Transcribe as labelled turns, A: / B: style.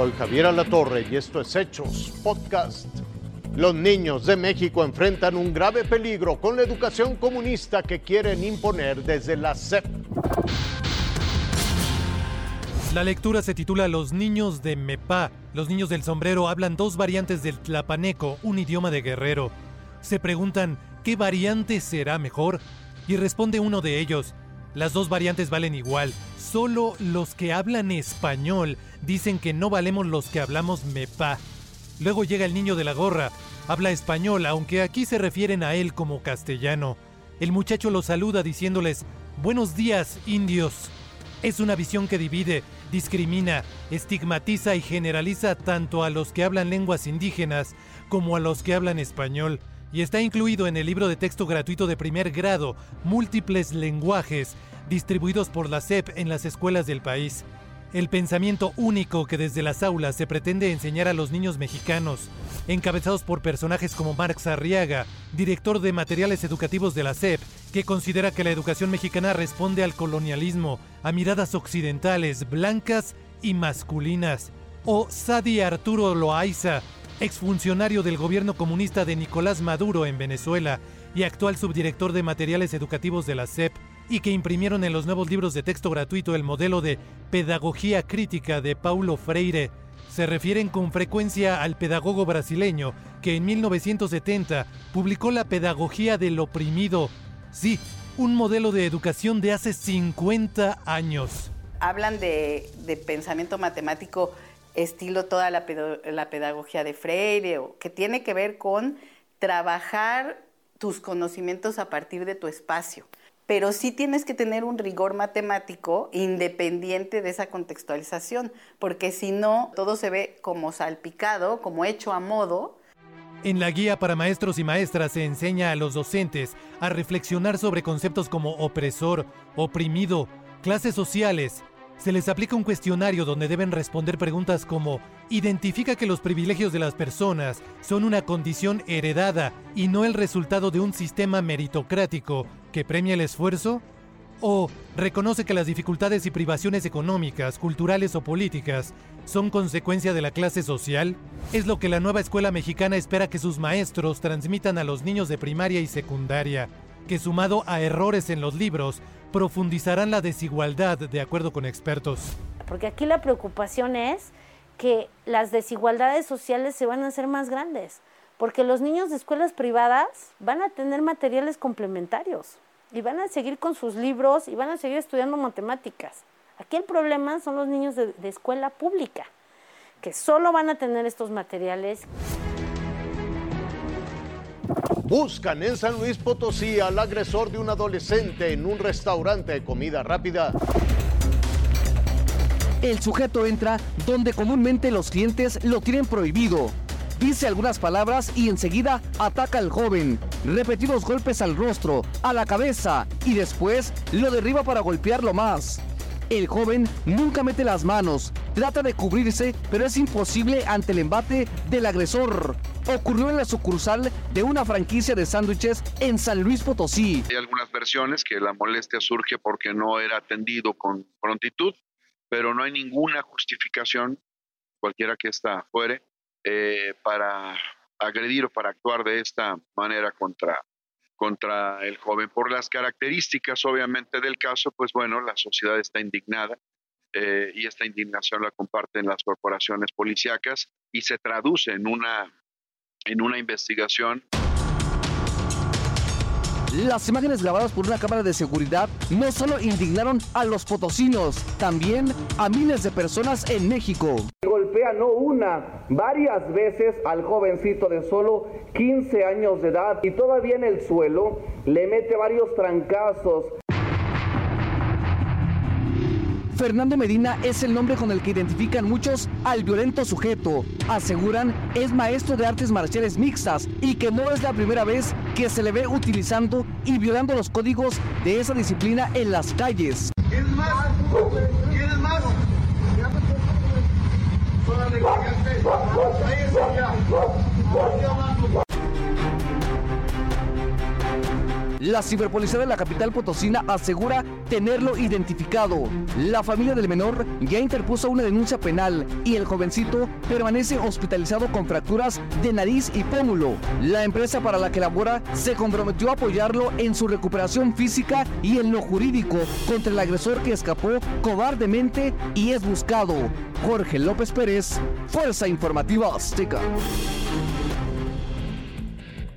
A: Soy Javier Alatorre y esto es Hechos Podcast. Los niños de México enfrentan un grave peligro con la educación comunista que quieren imponer desde la SEP.
B: La lectura se titula Los niños de Mepa. Los niños del sombrero hablan dos variantes del tlapaneco, un idioma de guerrero. Se preguntan, ¿qué variante será mejor? Y responde uno de ellos, las dos variantes valen igual, solo los que hablan español dicen que no valemos los que hablamos mepa. Luego llega el niño de la gorra, habla español, aunque aquí se refieren a él como castellano. El muchacho los saluda diciéndoles, Buenos días, indios. Es una visión que divide, discrimina, estigmatiza y generaliza tanto a los que hablan lenguas indígenas como a los que hablan español, y está incluido en el libro de texto gratuito de primer grado, Múltiples lenguajes, distribuidos por la SEP en las escuelas del país. El pensamiento único que desde las aulas se pretende enseñar a los niños mexicanos, encabezados por personajes como Marx Arriaga, director de materiales educativos de la SEP, que considera que la educación mexicana responde al colonialismo, a miradas occidentales, blancas y masculinas. O Sadi Arturo Loaiza, exfuncionario del gobierno comunista de Nicolás Maduro en Venezuela y actual subdirector de materiales educativos de la SEP, y que imprimieron en los nuevos libros de texto gratuito el modelo de pedagogía crítica de Paulo Freire. Se refieren con frecuencia al pedagogo brasileño que en 1970 publicó La Pedagogía del Oprimido. Sí, un modelo de educación de hace 50 años.
C: Hablan de, pensamiento matemático estilo toda la, pedagogía de Freire, que tiene que ver con trabajar tus conocimientos a partir de tu espacio pero sí tienes que tener un rigor matemático independiente de esa contextualización, porque si no, todo se ve como salpicado, como hecho a modo.
B: En la guía para maestros y maestras se enseña a los docentes a reflexionar sobre conceptos como opresor, oprimido, clases sociales, se les aplica un cuestionario donde deben responder preguntas como ¿Identifica que los privilegios de las personas son una condición heredada y no el resultado de un sistema meritocrático que premia el esfuerzo? ¿O reconoce que las dificultades y privaciones económicas, culturales o políticas son consecuencia de la clase social? Es lo que la nueva escuela mexicana espera que sus maestros transmitan a los niños de primaria y secundaria, que sumado a errores en los libros, profundizarán la desigualdad de acuerdo con expertos.
D: Porque aquí la preocupación es que las desigualdades sociales se van a hacer más grandes, porque los niños de escuelas privadas van a tener materiales complementarios y van a seguir con sus libros y van a seguir estudiando matemáticas. Aquí el problema son los niños de, de escuela pública, que solo van a tener estos materiales.
A: Buscan en San Luis Potosí al agresor de un adolescente en un restaurante de comida rápida.
E: El sujeto entra donde comúnmente los clientes lo tienen prohibido. Dice algunas palabras y enseguida ataca al joven. Repetidos golpes al rostro, a la cabeza y después lo derriba para golpearlo más. El joven nunca mete las manos, trata de cubrirse, pero es imposible ante el embate del agresor. Ocurrió en la sucursal de una franquicia de sándwiches en San Luis Potosí.
F: Hay algunas versiones que la molestia surge porque no era atendido con prontitud, pero no hay ninguna justificación, cualquiera que ésta fuere, eh, para agredir o para actuar de esta manera contra, contra el joven. Por las características, obviamente, del caso, pues bueno, la sociedad está indignada eh, y esta indignación la comparten las corporaciones policíacas y se traduce en una, en una investigación.
E: Las imágenes grabadas por una cámara de seguridad no solo indignaron a los potosinos, también a miles de personas en México.
G: Golpea no una, varias veces al jovencito de solo 15 años de edad y todavía en el suelo le mete varios trancazos.
E: Fernando Medina es el nombre con el que identifican muchos al violento sujeto. Aseguran es maestro de artes marciales mixtas y que no es la primera vez que se le ve utilizando y violando los códigos de esa disciplina en las calles. La ciberpolicía de la capital potosina asegura tenerlo identificado. La familia del menor ya interpuso una denuncia penal y el jovencito permanece hospitalizado con fracturas de nariz y pómulo. La empresa para la que labora se comprometió a apoyarlo en su recuperación física y en lo jurídico contra el agresor que escapó cobardemente y es buscado. Jorge López Pérez, Fuerza Informativa Azteca.